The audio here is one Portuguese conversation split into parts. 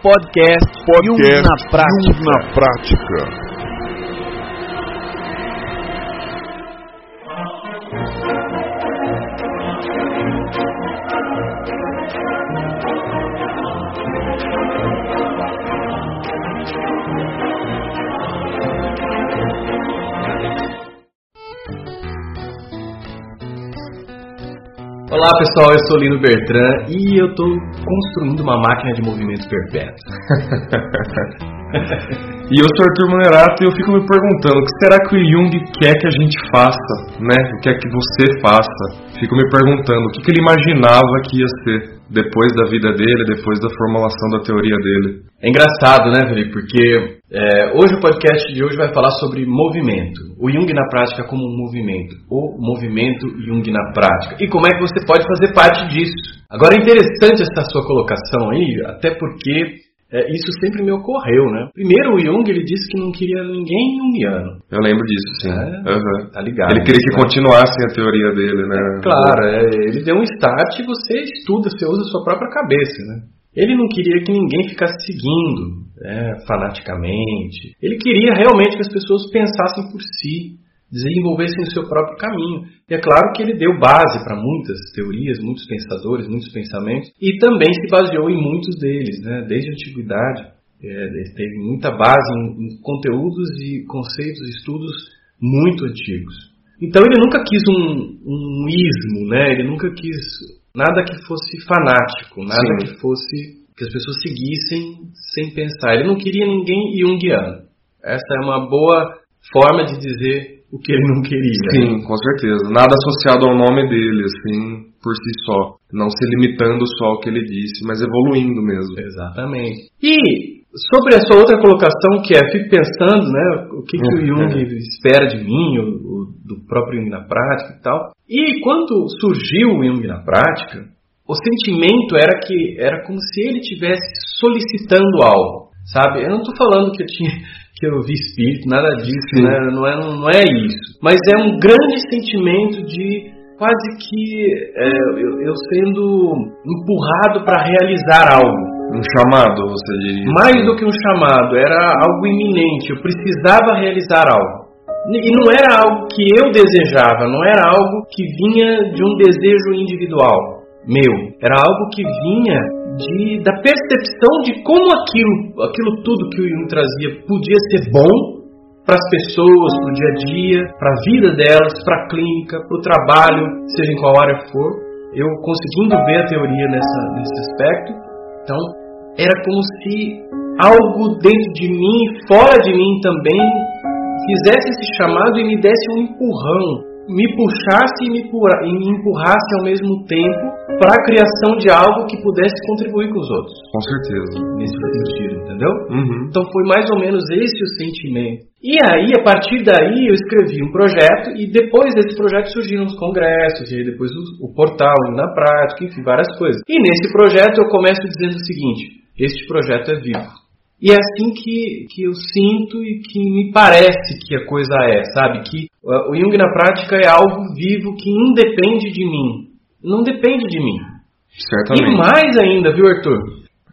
Podcast, Podcast Jung na Prática. Jung na Prática. Olá pessoal, eu sou Lino Bertrand e eu estou construindo uma máquina de movimento perpétuo. E eu sou Arthur Monerato e eu fico me perguntando o que será que o Jung quer que a gente faça, né? O que é que você faça? Fico me perguntando o que, que ele imaginava que ia ser depois da vida dele, depois da formulação da teoria dele. É engraçado, né, Felipe? Porque é, hoje o podcast de hoje vai falar sobre movimento. O Jung na prática como um movimento. O movimento Jung na prática. E como é que você pode fazer parte disso. Agora é interessante essa sua colocação aí, até porque é, isso sempre me ocorreu, né? Primeiro, o Jung ele disse que não queria ninguém jungiano. Eu lembro disso, sim. É, Uhum. Tá ligado? Ele queria que né? continuasse a teoria dele, né? Claro, é, ele deu um start e você estuda, você usa a sua própria cabeça, né? Ele não queria que ninguém ficasse seguindo né, fanaticamente. Ele queria realmente que as pessoas pensassem por si, desenvolvessem o seu próprio caminho. E é claro que ele deu base para muitas teorias, muitos pensadores, muitos pensamentos, e também se baseou em muitos deles, né? desde a antiguidade. É, ele teve muita base em, em conteúdos e conceitos, estudos muito antigos. Então ele nunca quis um, um ismo, né? Ele nunca quis nada que fosse fanático, nada Sim. que fosse que as pessoas seguissem sem pensar. Ele não queria ninguém junguiano. Essa é uma boa forma de dizer o que ele não queria. Sim, com certeza. Nada associado ao nome dele, assim, por si só. Não se limitando só ao que ele disse, mas evoluindo mesmo. Exatamente. E sobre a sua outra colocação, que é, fico pensando, né, o que, que o Jung espera de mim, o, o- do próprio Jung na prática e tal. E quando surgiu o Jung na prática, o sentimento era que era como se ele estivesse solicitando algo, sabe? Eu não estou falando que eu tinha que eu vi espírito, nada disso, né? Não é, não é isso. Mas é um grande sentimento de quase que é, eu, eu sendo empurrado para realizar algo. Um chamado, você diria. Mais do que um chamado, era algo iminente. Eu precisava realizar algo. E não era algo que eu desejava, não era algo que vinha de um desejo individual meu. Era algo que vinha de, da percepção de como aquilo, aquilo tudo que o Jung trazia podia ser bom para as pessoas, para o dia a dia, para a vida delas, para a clínica, para o trabalho, seja em qual área for. Eu conseguindo ver a teoria nessa, nesse aspecto, então era como se algo dentro de mim, fora de mim também, fizesse esse chamado e me desse um empurrão, me puxasse e me, empurra- e me empurrasse ao mesmo tempo para a criação de algo que pudesse contribuir com os outros, Com certeza. nesse sentido, entendeu? Uhum. Então foi mais ou menos esse o sentimento. E aí, a partir daí, eu escrevi um projeto e depois desse projeto surgiram os congressos, e aí depois o, o portal, na prática, enfim, várias coisas. E nesse projeto eu começo dizendo o seguinte: este projeto é vivo. E é assim que, que eu sinto e que me parece que a coisa é, sabe? Que o Jung na prática é algo vivo que independe de mim. Não depende de mim. E Certamente. mais ainda, viu, Arthur?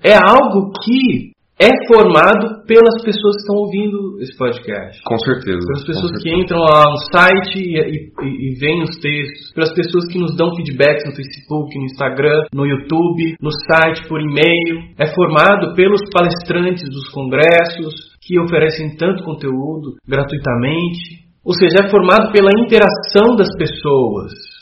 É algo que é formado pelas pessoas que estão ouvindo esse podcast. Com certeza. Pelas pessoas que certeza. entram lá no site e, e, e- e veem os textos, pelas pessoas que nos dão feedbacks no Facebook, no Instagram, no YouTube, no site, por e-mail. É formado pelos palestrantes dos congressos que oferecem tanto conteúdo gratuitamente. Ou seja, é formado pela interação das pessoas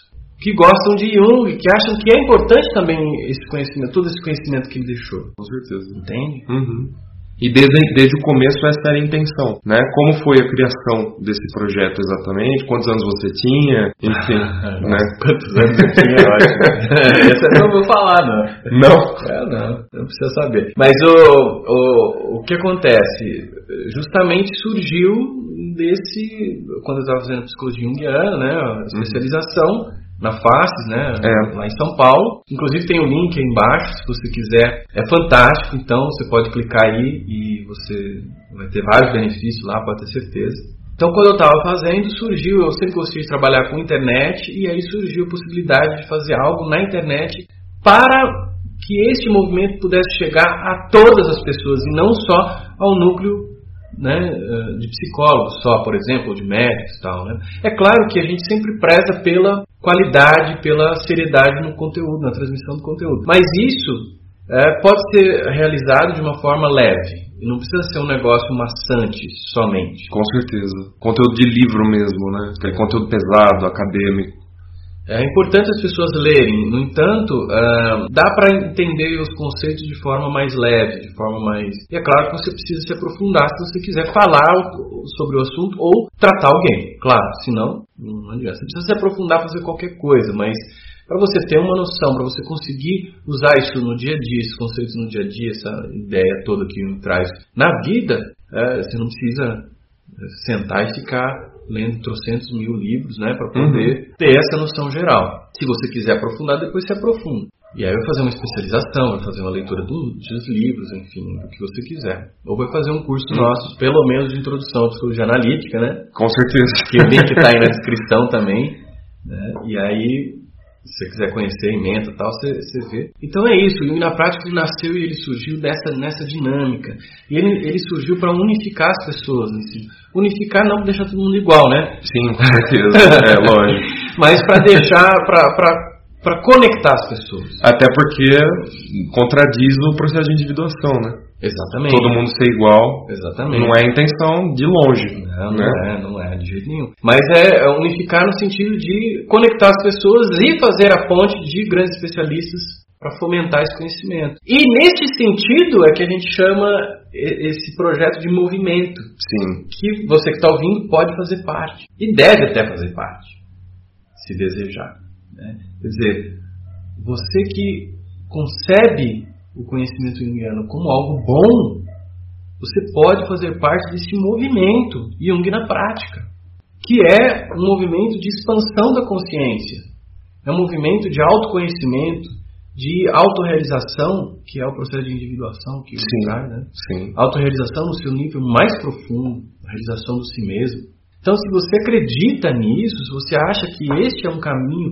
que gostam de Jung, que acham que é importante também esse conhecimento, todo esse conhecimento que ele deixou. Com certeza. Entende? Uhum. E desde, desde o começo essa era a intenção, né? Como foi a criação desse projeto exatamente? Quantos anos você tinha? Enfim, né? Quantos anos eu tinha, eu acho. Essa eu não vou falar, não. Não. É, não, não precisa saber. Mas o, o, o que acontece? Justamente surgiu desse. Quando eu estava fazendo psicologia junguiana, né? a Especialização na FACES, né? É. Lá em São Paulo. Inclusive tem o link aí embaixo, se você quiser. É fantástico, então você pode clicar aí e você vai ter vários benefícios lá, pode ter certeza. Então, quando eu estava fazendo, surgiu, eu sempre gostei de trabalhar com internet, e aí surgiu a possibilidade de fazer algo na internet para que este movimento pudesse chegar a todas as pessoas e não só ao núcleo né, eh, de psicólogos só, por exemplo, ou de médicos e tal. Né? É claro que a gente sempre preza pela qualidade, pela seriedade no conteúdo, na transmissão do conteúdo. Mas isso é, pode ser realizado de uma forma leve. Não precisa ser um negócio maçante somente. Com certeza. Conteúdo de livro mesmo, né? Aquele conteúdo pesado, acadêmico. É importante as pessoas lerem, no entanto, uh, dá para entender os conceitos de forma mais leve, de forma mais. E é claro que você precisa se aprofundar se você quiser falar sobre o assunto ou tratar alguém, claro, senão não adianta. Você precisa se aprofundar para fazer qualquer coisa, mas para você ter uma noção, para você conseguir usar isso no dia a dia, esses conceitos no dia a dia, essa ideia toda que me traz na vida, é, você não precisa é, sentar e ficar lendo trocentos mil livros, né, para poder uhum. ter essa noção geral. Se você quiser aprofundar, depois se aprofunda. E aí vai fazer uma especialização, vai fazer uma leitura do, dos livros, enfim, do que você quiser. Ou vai fazer um curso nosso, pelo menos de introdução à psicologia analítica, né? Com certeza. Que o link está aí na descrição também. Né? E aí se você quiser conhecer emenda e tal, você, você vê. Então é isso, o Jung na prática ele nasceu e ele surgiu dessa, nessa dinâmica. E ele, ele surgiu para unificar as pessoas. Assim. Unificar não deixar todo mundo igual, né? Sim, com certeza, é lógico. Mas para deixar, para conectar as pessoas. Até porque contradiz o processo de individuação, né? Exatamente. Todo mundo ser igual. Exatamente. Não é a intenção de longe. Não, né? não é, não é, de jeito nenhum. Mas é unificar no sentido de conectar as pessoas e fazer a ponte de grandes especialistas para fomentar esse conhecimento. E nesse sentido é que a gente chama esse projeto de movimento. Sim. Que você que está ouvindo pode fazer parte. E deve até fazer parte, se desejar. Né? Quer dizer, você que concebe o conhecimento junguiano como algo bom, você pode fazer parte desse movimento Jung na prática, que é um movimento de expansão da consciência, é um movimento de autoconhecimento, de autorrealização, que é o processo de individuação que sim, traz, né? Sim. Autorrealização no seu nível mais profundo, a realização do si mesmo. Então, se você acredita nisso, se você acha que este é um caminho,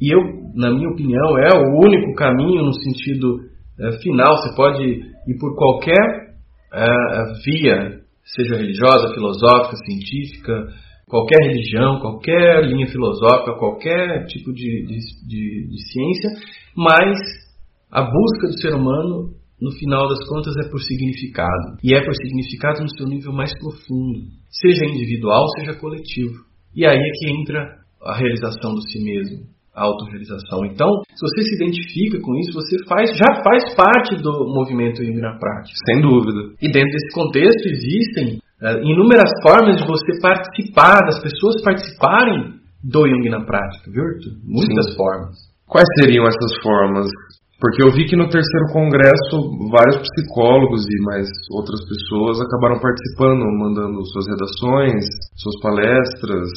e eu, na minha opinião, é o único caminho no sentido é, final, você pode ir por qualquer é, via, seja religiosa, filosófica, científica, qualquer religião, qualquer linha filosófica, qualquer tipo de, de, de, de ciência, mas a busca do ser humano, no final das contas, é por significado. E é por significado no seu nível mais profundo, seja individual, seja coletivo. E aí é que entra a realização do si mesmo autorrealização. Então, se você se identifica com isso, você faz, já faz parte do movimento Jung na prática. Sem dúvida. E dentro desse contexto existem uh, inúmeras formas de você participar, das pessoas participarem do Jung na prática, viu? Muitas Sim. formas. Quais seriam essas formas? Porque eu vi que no terceiro congresso vários psicólogos e mais outras pessoas acabaram participando, mandando suas redações, suas palestras,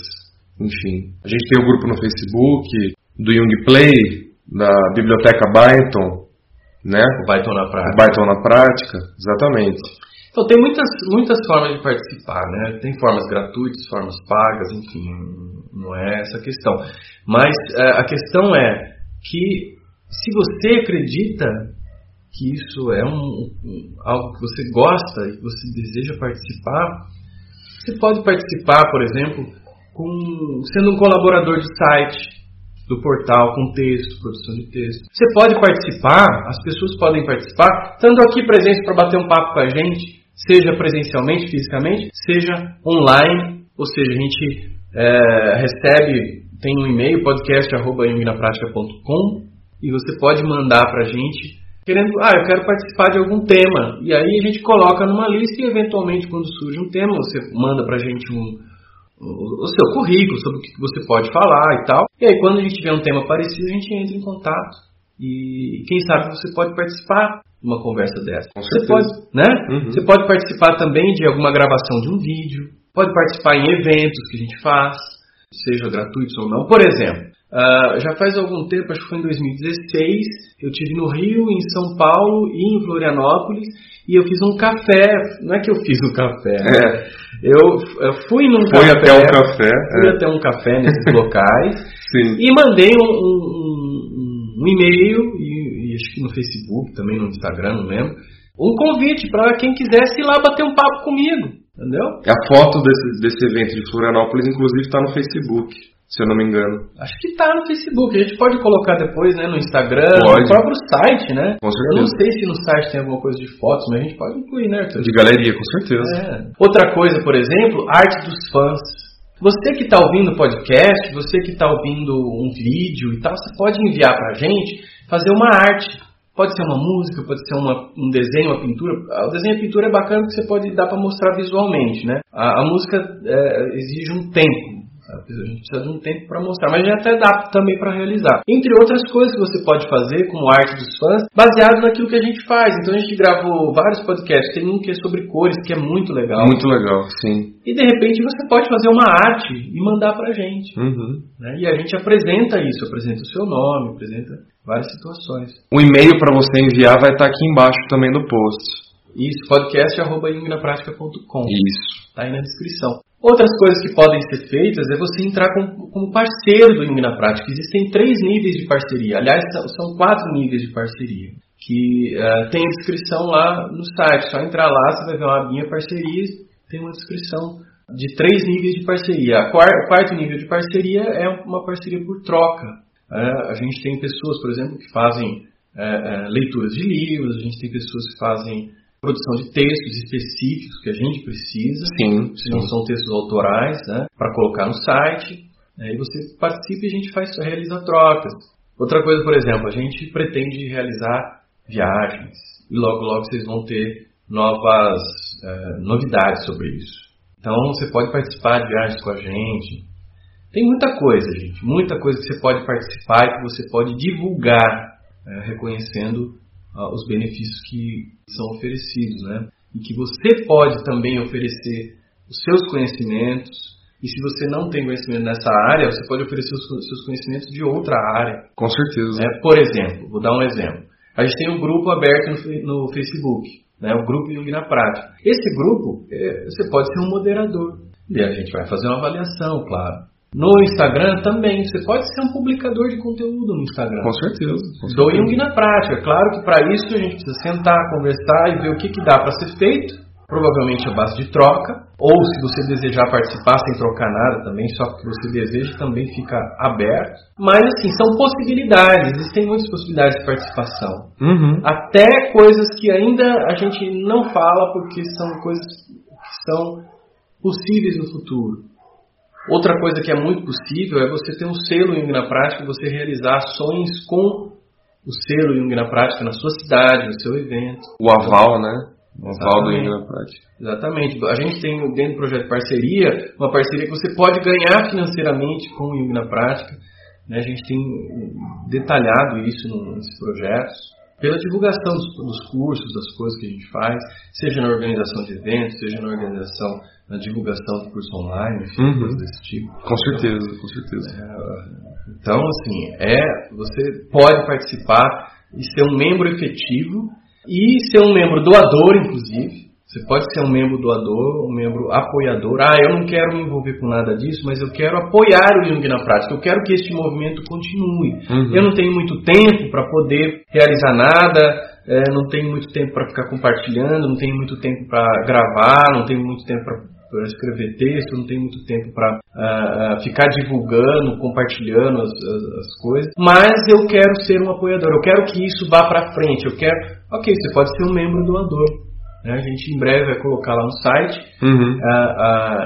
enfim. A gente tem o um grupo no Facebook, do Young Play, da Biblioteca Byton, né? O Byton na prática. Byton na prática, exatamente. Então tem muitas, muitas formas de participar, né? Tem formas gratuitas, formas pagas, enfim, não é essa a questão. Mas é, a questão é que se você acredita que isso é um, um, algo que você gosta e que você deseja participar, você pode participar, por exemplo, com, sendo um colaborador de site, do portal com texto, produção de texto. Você pode participar, as pessoas podem participar, estando aqui presente para bater um papo com a gente, seja presencialmente, fisicamente, seja online, ou seja, a gente é, recebe, tem um e-mail, podcast.com e você pode mandar para a gente querendo, ah, eu quero participar de algum tema. E aí a gente coloca numa lista e eventualmente quando surge um tema, você manda para a gente um, o seu currículo, sobre o que você pode falar e tal. E aí, quando a gente tiver um tema parecido, a gente entra em contato. E quem sabe você pode participar de uma conversa dessa. Você pode, né? Uhum. Você pode participar também de alguma gravação de um vídeo. Pode participar em eventos que a gente faz, seja gratuitos ou não. Por exemplo, uh, já faz algum tempo, acho que foi em 2016, eu tive no Rio, em São Paulo e em Florianópolis e eu fiz um café. Não é que eu fiz um café, né? é. eu, eu, fui num Foi café. até um café. Fui é. até um café nesses locais Sim. e mandei um, um, um e-mail e, e acho que no Facebook, também no Instagram, não lembro, um convite para quem quisesse ir lá bater um papo comigo, entendeu? A foto desse, desse evento de Florianópolis, inclusive, está no Facebook, se eu não me engano. Acho que está no Facebook. A gente pode colocar depois, né, no Instagram, Pode. no próprio site, né? Com Eu não certeza. sei se no site tem alguma coisa de fotos, mas a gente pode incluir, né, Arthur? De galeria, com certeza. É. Outra coisa, por exemplo, arte dos fãs. Você que está ouvindo o podcast, você que está ouvindo um vídeo e tal, você pode enviar para a gente fazer uma arte. Pode ser uma música, pode ser uma- um desenho, uma pintura. Ah, O desenho e a pintura é bacana porque você pode dar para mostrar visualmente, né? A, a música é, exige um tempo. A gente precisa de um tempo para mostrar, mas já até dá também para realizar. Entre outras coisas que você pode fazer, como arte dos fãs, baseado naquilo que a gente faz. Então a gente gravou vários podcasts. Tem um que é sobre cores, que é muito legal. Muito legal, sim. E de repente você pode fazer uma arte e mandar pra gente. Uhum. né? E a gente apresenta isso, apresenta o seu nome, apresenta várias situações. O e-mail para você enviar vai estar aqui embaixo também no post. Isso, podcast.com. Isso. Tá aí na descrição. Outras coisas que podem ser feitas é você entrar com- como parceiro do Ilumina Prática. Existem três níveis de parceria. Aliás, são, quatro níveis de parceria. Que eh, tem a descrição lá no site. Só entrar lá, você vai ver uma abinha parcerias, tem uma descrição de três níveis de parceria. O quarto nível de parceria é uma parceria por troca. Eh, a gente tem pessoas, por exemplo, que fazem eh, leituras de livros, a gente tem pessoas que fazem produção de textos específicos que a gente precisa Sim, se não sim. são textos autorais, né, para colocar no site. Aí você participa e a gente faz, realiza trocas. Outra coisa, por exemplo, a gente pretende realizar viagens e logo logo vocês vão ter novas eh, novidades sobre isso. Então você pode participar de viagens com a gente. Tem muita coisa, gente, muita coisa que você pode participar e que você pode divulgar, eh, reconhecendo ah, os benefícios que são oferecidos, né? E que você pode também oferecer os seus conhecimentos. E se você não tem conhecimento nessa área, você pode oferecer os seus conhecimentos de outra área. Com certeza. né? Por exemplo, vou dar um exemplo. A gente tem um grupo aberto no, no Facebook, né? o grupo Jung na Prática. Esse grupo, eh, você pode ser um moderador. E a gente vai fazer uma avaliação, claro. No Instagram também, você pode ser um publicador de conteúdo no Instagram. Com certeza. com Do. Jung na prática. Claro que para isso a gente precisa sentar, conversar e ver o que, que dá para ser feito. Provavelmente a base de troca. Ou se você desejar participar sem trocar nada também, só que você deseja, também fica aberto. Mas assim, são possibilidades. Existem muitas possibilidades de participação. Uhum. Até coisas que ainda a gente não fala porque são coisas que são possíveis no futuro. Outra coisa que é muito possível é você ter um selo Jung na prática, você realizar ações com o selo Jung na prática na sua cidade, no seu evento. O aval, né? O aval do. Ingra na prática. Exatamente. A gente tem dentro do projeto de parceria, uma parceria que você pode ganhar financeiramente com o Jung na prática. né? A gente tem detalhado isso no- nesses projetos. Pela divulgação dos, dos cursos, das coisas que a gente faz, seja na organização de eventos, seja na organização, na divulgação de curso online, enfim, Uhum. coisas desse tipo. Com certeza, com certeza. Então, assim, é, você pode participar e ser um membro efetivo e ser um membro doador, inclusive. Você pode ser um membro doador, um membro apoiador. Ah, eu não quero me envolver com nada disso, mas eu quero apoiar o Jung na prática. Eu quero que este movimento continue. Uhum. Eu não tenho muito tempo para poder realizar nada, é, não tenho muito tempo para ficar compartilhando, não tenho muito tempo para gravar, não tenho muito tempo para escrever texto, não tenho muito tempo para ficar divulgando, compartilhando as, as- as coisas. Mas eu quero ser um apoiador, eu quero que isso vá para frente. Eu quero, ok, você pode ser um membro doador. Né? A gente em breve vai colocar lá no site Uhum. a-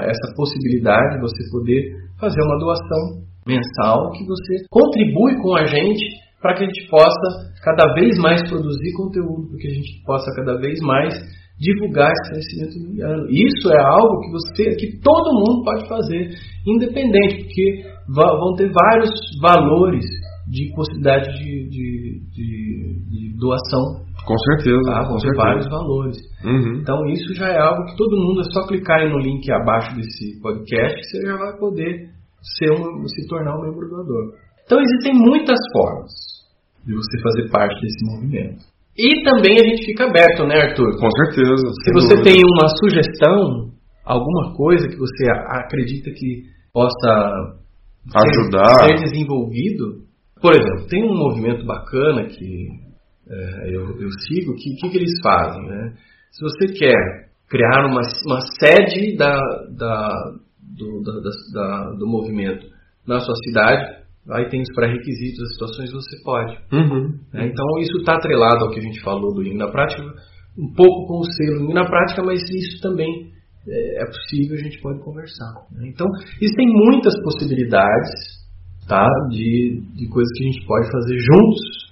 a- essa possibilidade de você poder fazer uma doação mensal que você contribui com a gente para que a gente possa cada vez mais produzir conteúdo, para que a gente possa cada vez mais divulgar esse conhecimento junguiano. Isso é algo que você, que todo mundo pode fazer, independente, porque vão ter vários valores de possibilidade de, de- de- de doação, Com certeza. tá? com vão ter certeza. vários valores. Uhum. Então isso já é algo que todo mundo é só clicar aí no link abaixo desse podcast que você já vai poder ser um, se tornar um membro doador. Então existem muitas formas de você fazer parte desse movimento. E também a gente fica aberto, né, Arthur? Com certeza. Se você dúvida. tem uma sugestão, alguma coisa que você acredita que possa ser- Ajudar. ser desenvolvido, por exemplo, tem um movimento bacana que é, eu, eu, sigo, o que, que, que, eles fazem? Né? Se você quer criar uma, uma sede da, da, do, da, da, do movimento na sua cidade, aí tem os pré-requisitos, as situações você pode. Uhum. Né? Então isso está atrelado ao que a gente falou do INE na prática, um pouco com o selo INE na prática, mas isso também é, é possível, a gente pode conversar. Né? Então existem muitas possibilidades tá, de, de coisas que a gente pode fazer juntos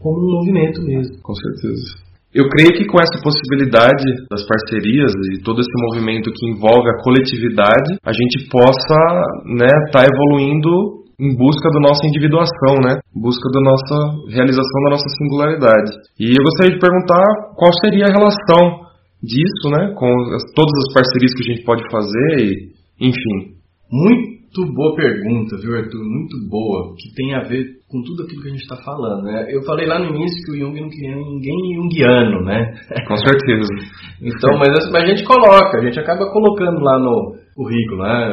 como um movimento mesmo. Com certeza. Eu creio que com essa possibilidade das parcerias e todo esse movimento que envolve a coletividade, a gente possa estar né, tá evoluindo em busca da nossa individuação, né? Em busca da nossa realização da nossa singularidade. E eu gostaria de perguntar qual seria a relação disso, né, com as, todas as parcerias que a gente pode fazer e, enfim. Muito boa pergunta, viu, Arthur? Muito boa, que tem a ver com tudo aquilo que a gente está falando, né? Eu falei lá no início que o Jung não queria ninguém junguiano, né? Com certeza. então, mas a gente coloca, a gente acaba colocando lá no currículo, né?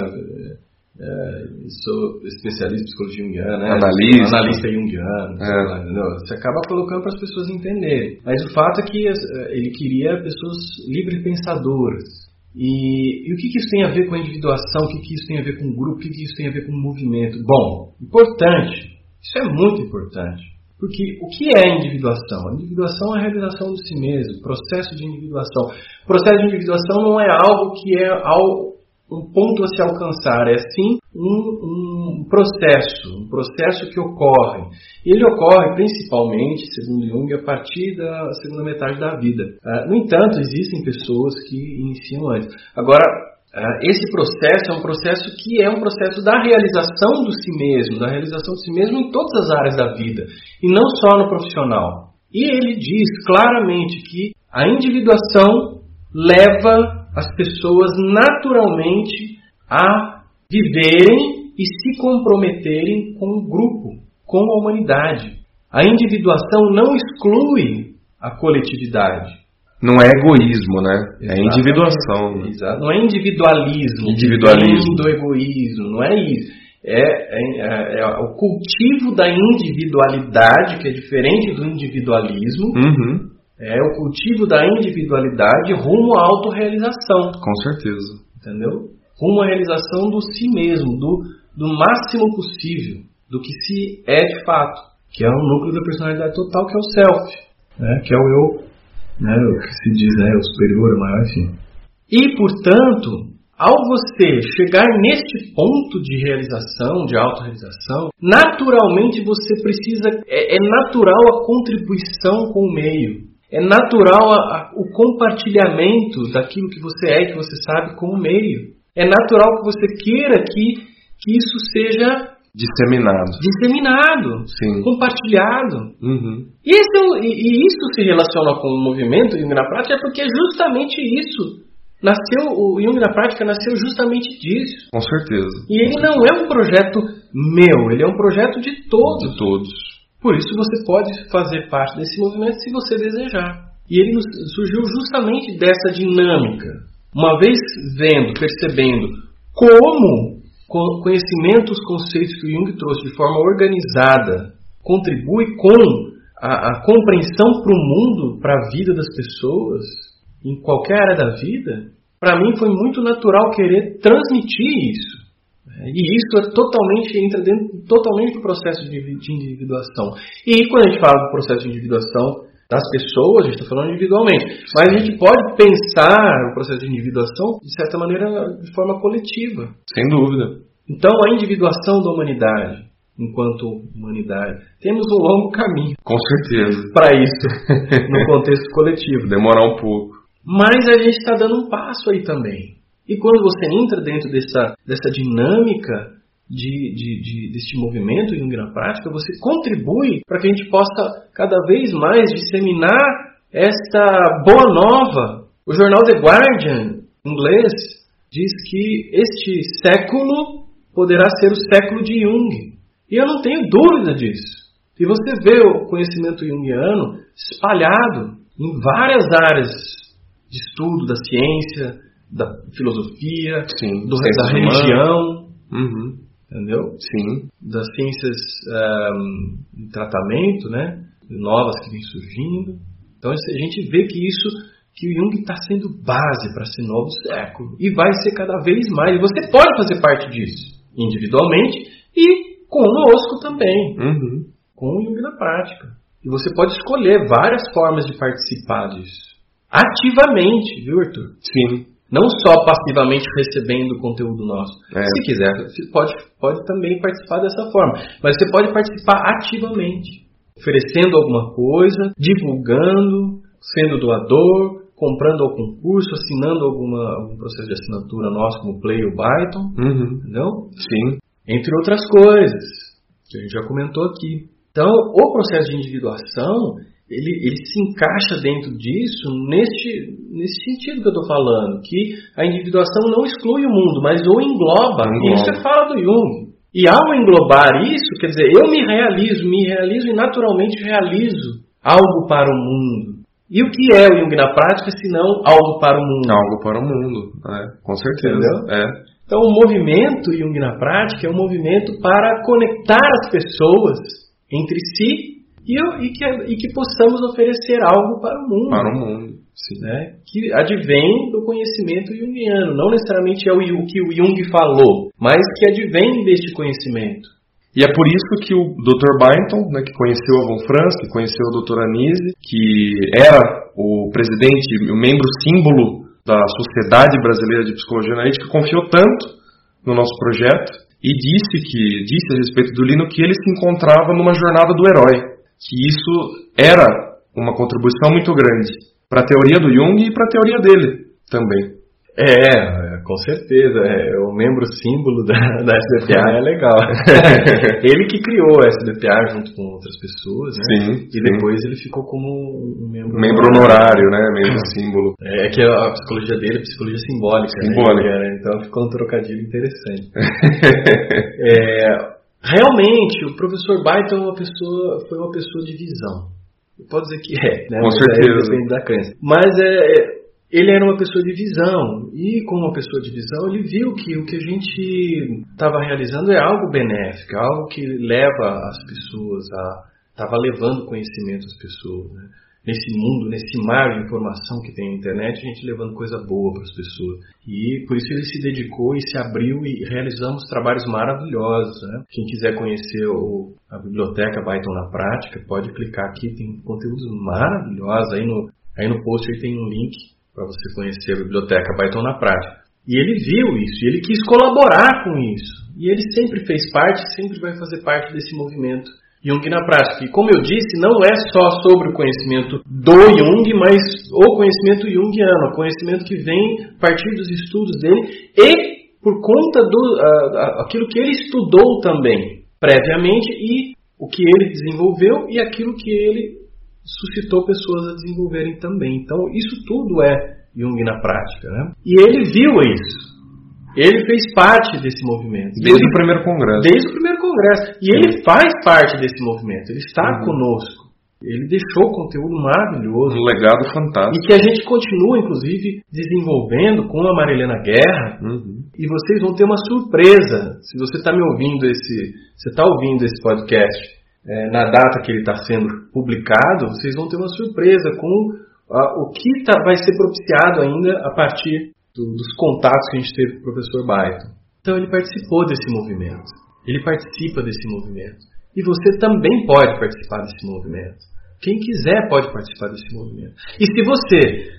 É, sou especialista em psicologia junguiana, né? analista, analista junguiano, é. você acaba colocando para as pessoas entenderem. Mas o fato é que ele queria pessoas livres pensadoras. E, e, o que, que, isso tem a ver com a individuação? O que, que isso tem a ver com o grupo? O que, que isso tem a ver com o movimento? Bom, importante, isso é muito importante. Porque o que é individuação? A individuação é a realização de si mesmo, processo de individuação. O processo de individuação não é algo que é ao, um ponto a se alcançar, é sim um, um, processo, um processo que ocorre. Ele ocorre principalmente, segundo Jung, a partir da segunda metade da vida. Uh, no entanto, existem pessoas que iniciam antes. Agora, uh, esse processo é um processo que é um processo da realização do si mesmo, da realização de si mesmo em todas as áreas da vida, e não só no profissional. E ele diz claramente que a individuação leva as pessoas naturalmente a viverem e se comprometerem com o grupo, com a humanidade. A individuação não exclui a coletividade. Não é egoísmo, né? É individuação. Exato. Não é individualismo. Individualismo. Do egoísmo, não é isso. É, é, é, é, o cultivo da individualidade, que é diferente do individualismo, uhum. É o cultivo da individualidade rumo à autorrealização. Com certeza. Entendeu? Rumo à realização do si mesmo, do, do máximo possível, do que se é de fato, que é o núcleo da personalidade total, que é o self, né? que é o eu, né? o que se diz né? o superior, o maior, enfim. E, portanto, ao você chegar neste ponto de realização, de autorrealização, naturalmente você precisa, é, é natural a contribuição com o meio. É natural a, a, o compartilhamento daquilo que você é e que você sabe como meio. É natural que você queira que, que isso seja disseminado, disseminado, Sim. compartilhado. Uhum. E, esse, e, e, isso se relaciona com o movimento Jung na prática porque é justamente isso. Nasceu o Jung na prática nasceu justamente disso. Com certeza. E ele não é um projeto meu, ele é um projeto de todos. De todos. Por isso você pode fazer parte desse movimento se você desejar. E ele surgiu justamente dessa dinâmica. Uma vez vendo, percebendo como conhecimentos, conceitos que o Jung trouxe de forma organizada contribui com a, a compreensão para o mundo, para a vida das pessoas, em qualquer área da vida, para mim foi muito natural querer transmitir isso. E isso é totalmente entra dentro totalmente do processo de, de individuação. E quando a gente fala do processo de individuação das pessoas, a gente está falando individualmente. Mas a gente pode pensar o processo de individuação, de certa maneira, de forma coletiva. Sem dúvida. Então, a individuação da humanidade, enquanto humanidade, temos um longo caminho. Com certeza. Para isso, no contexto coletivo. Demorar um pouco. Mas a gente está dando um passo aí também. E quando você entra dentro dessa, dessa dinâmica de, de, de, deste movimento Jung na prática, você contribui para que a gente possa cada vez mais disseminar esta boa nova. O jornal The Guardian, inglês, diz que este século poderá ser o século de Jung. E eu não tenho dúvida disso. E você vê o conhecimento junguiano espalhado em várias áreas de estudo da ciência, da filosofia, Sim, do, da religião, uhum. Entendeu? Sim. Das ciências um, de tratamento, né? novas que vêm surgindo. Então a gente vê que isso, que o Jung está sendo base para esse novo século e vai ser cada vez mais. E você pode fazer parte disso individualmente e conosco também, Uhum. com o Jung na prática. E você pode escolher várias formas de participar disso. Ativamente, viu, Arthur? Sim. Não só passivamente recebendo o conteúdo nosso. É. Se quiser, você pode, pode também participar dessa forma. Mas você pode participar ativamente, oferecendo alguma coisa, divulgando, sendo doador, comprando algum curso, assinando alguma, algum processo de assinatura nosso, como Play ou Byton, Uhum. entendeu? Sim. Entre outras coisas, que a gente já comentou aqui. Então, o processo de individuação, ele, ele se encaixa dentro disso neste, nesse sentido que eu estou falando, que a individuação não exclui o mundo, mas o engloba. Engloba. Isso é fala do Jung. E ao englobar isso, quer dizer, eu me realizo, me realizo e naturalmente realizo algo para o mundo. E o que é o Jung na prática, se não algo para o mundo? Algo para o mundo, é, com certeza. É. Então, o movimento Jung na prática é um movimento para conectar as pessoas entre si e, eu- e que, e que possamos oferecer algo para o mundo. Para o mundo, sim. né, que advém do conhecimento junguiano. Não necessariamente é o, o que o Jung falou, mas que advém deste conhecimento. E é por isso que o Dr. Byington, né, que conheceu a Von Franz, que conheceu o Dr. Anise, que era o presidente, o membro símbolo da Sociedade Brasileira de Psicologia Analítica, confiou tanto no nosso projeto e disse que disse a respeito do Lino que ele se encontrava numa jornada do herói, que isso era uma contribuição muito grande para a teoria do Jung e para a teoria dele também. É, com certeza. É, o membro símbolo da, da SDPA é legal. ele que criou a SDPA junto com outras pessoas, né? Sim, E sim. depois ele ficou como um membro, Membro honorário, né? Membro símbolo. É que a psicologia dele é psicologia simbólica. né? Simbólica. É, Então ficou um trocadilho interessante. É, realmente, o professor Byton é uma pessoa, foi uma pessoa de visão. Pode dizer que é, né? Com Mas aí certeza. Depende da crença. Mas é, é, ele era uma pessoa de visão. E como uma pessoa de visão, ele viu que o que a gente estava realizando é algo benéfico, é algo que leva as pessoas a. Estava levando conhecimento às pessoas. Né? Nesse mundo, nesse mar de informação que tem na internet, a gente levando coisa boa para as pessoas. E por isso ele se dedicou e se abriu e realizamos trabalhos maravilhosos. Né? Quem quiser conhecer o, a biblioteca Byton na prática, pode clicar aqui, tem conteúdos maravilhosos. Aí no, aí no post aí tem um link para você conhecer a biblioteca Byton na prática. E ele viu isso, e ele quis colaborar com isso. E ele sempre fez parte, sempre vai fazer parte desse movimento Jung na prática. E como eu disse, não é só sobre o conhecimento do Jung, mas o conhecimento junguiano, o conhecimento que vem a partir dos estudos dele e por conta do aquilo que ele estudou também previamente e o que ele desenvolveu e aquilo que ele suscitou pessoas a desenvolverem também. Então, isso tudo é Jung na prática. Né? E ele viu isso. Ele fez parte desse movimento. Desde Ele- o primeiro congresso. Desde o primeiro congresso. E ele faz parte desse movimento. Ele está Uhum. conosco. Ele deixou conteúdo maravilhoso. Um legado E fantástico. que a gente continua, inclusive, desenvolvendo com a Marilena Guerra. Uhum. E vocês vão ter uma surpresa. Se você está me ouvindo esse, você está ouvindo esse podcast é, na data que ele está sendo publicado, vocês vão ter uma surpresa com ah, o que tá- vai ser propiciado ainda a partir do- dos contatos que a gente teve com o professor Byton. Então ele participou desse movimento. Ele participa desse movimento. E você também pode participar desse movimento. Quem quiser pode participar desse movimento. E se você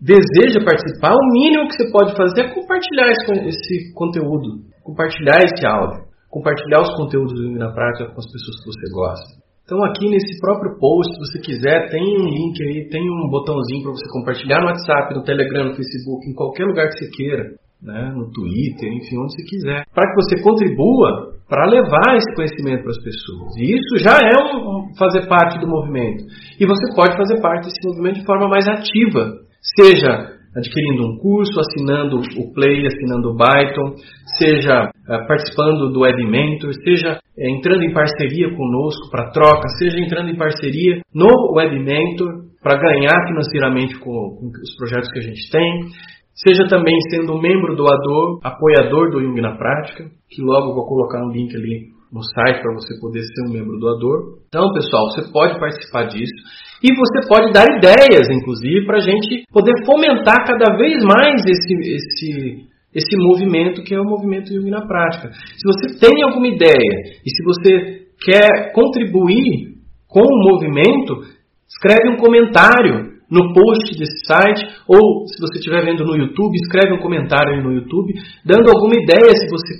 deseja participar, o mínimo que você pode fazer é compartilhar esse, esse conteúdo, compartilhar esse áudio, compartilhar os conteúdos do na prática com as pessoas que você gosta. Então aqui nesse próprio post, se você quiser, tem um link aí, tem um botãozinho para você compartilhar no WhatsApp, no Telegram, no Facebook, em qualquer lugar que você queira, né, no Twitter, enfim, onde você quiser, para que você contribua para levar esse conhecimento para as pessoas. E isso já é um, fazer parte do movimento. E você pode fazer parte desse movimento de forma mais ativa, seja adquirindo um curso, assinando o Play, assinando o Byton, seja eh, participando do Web Mentor, seja eh, entrando em parceria conosco para troca, seja entrando em parceria no Web Mentor para ganhar financeiramente com, com os projetos que a gente tem, seja também sendo um membro doador, apoiador do Jung na Prática, que logo vou colocar um link ali no site para você poder ser um membro doador. Então, pessoal, você pode participar disso e você pode dar ideias, inclusive, para a gente poder fomentar cada vez mais esse, esse, esse movimento que é o movimento Jung na prática. Se você tem alguma ideia e se você quer contribuir com o movimento, escreve um comentário no post desse site, ou se você estiver vendo no YouTube, escreve um comentário aí no YouTube, dando alguma ideia se você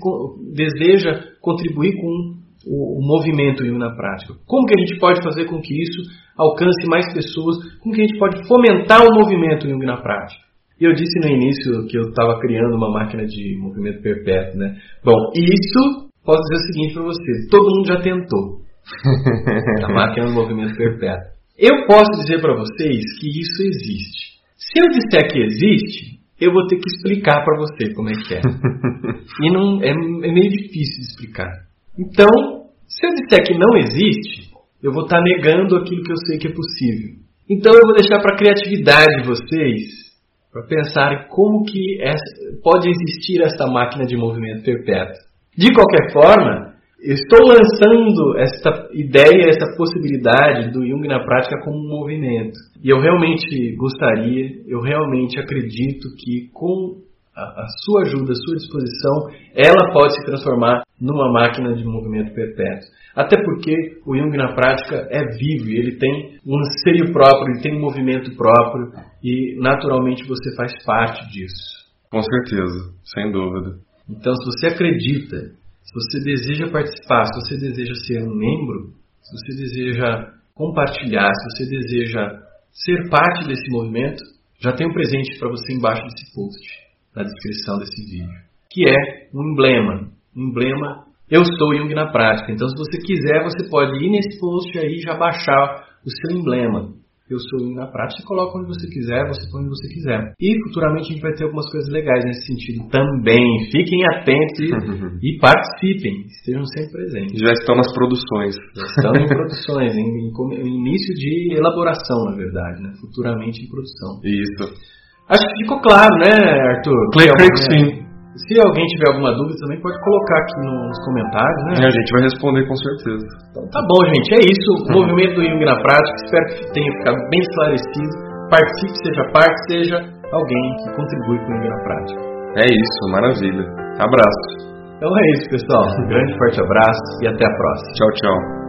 deseja contribuir com o, movimento Jung na prática. Como que a gente pode fazer com que isso alcance mais pessoas? Como que a gente pode fomentar o movimento Jung na prática? E eu disse no início que eu estava criando uma máquina de movimento perpétuo, né? Bom, isso posso dizer o seguinte para você: todo mundo já tentou a máquina do movimento perpétuo. Eu posso dizer para vocês que isso existe. Se eu disser que existe, eu vou ter que explicar para você como é que é. e não é, é, meio difícil de explicar. Então, se eu disser que não existe, eu vou estar tá negando aquilo que eu sei que é possível. Então eu vou deixar para a criatividade de vocês para pensarem como que essa, pode existir essa máquina de movimento perpétuo. De qualquer forma, estou lançando essa ideia, essa possibilidade do Jung na prática como um movimento. E eu realmente gostaria, eu realmente acredito que com a, a sua ajuda, a sua disposição, ela pode se transformar numa máquina de movimento perpétuo. Até porque o Jung na prática é vivo, ele tem um anseio próprio, ele tem um movimento próprio e naturalmente você faz parte disso. Com certeza, sem dúvida. Então, se você acredita, se você deseja participar, se você deseja ser um membro, se você deseja compartilhar, se você deseja ser parte desse movimento, já tem um presente para você embaixo desse post, na descrição desse vídeo, que é um emblema. Um emblema Eu Sou Jung na Prática. Então, se você quiser, você pode ir nesse post aí e já baixar o seu emblema eu sou na prática, coloca onde você quiser, você põe onde você quiser. E futuramente a gente vai ter algumas coisas legais nesse sentido também. Fiquem atentos e, e participem, estejam sempre presentes. Já estão nas produções. Já estão em produções, em, em, em, início de elaboração, na verdade, né? futuramente em produção. Isso. Acho que ficou claro, né, Arthur? Creio que sim. Se alguém tiver alguma dúvida também pode colocar aqui nos comentários, né? a gente vai responder com certeza. Então tá bom, gente. É isso. O movimento do Jung na prática. Espero que tenha ficado bem esclarecido. Participe, seja parte, seja alguém que contribui com o Jung na prática. É isso, maravilha. Abraço. Então é isso, pessoal. Um grande forte abraço e até a próxima. Tchau, tchau.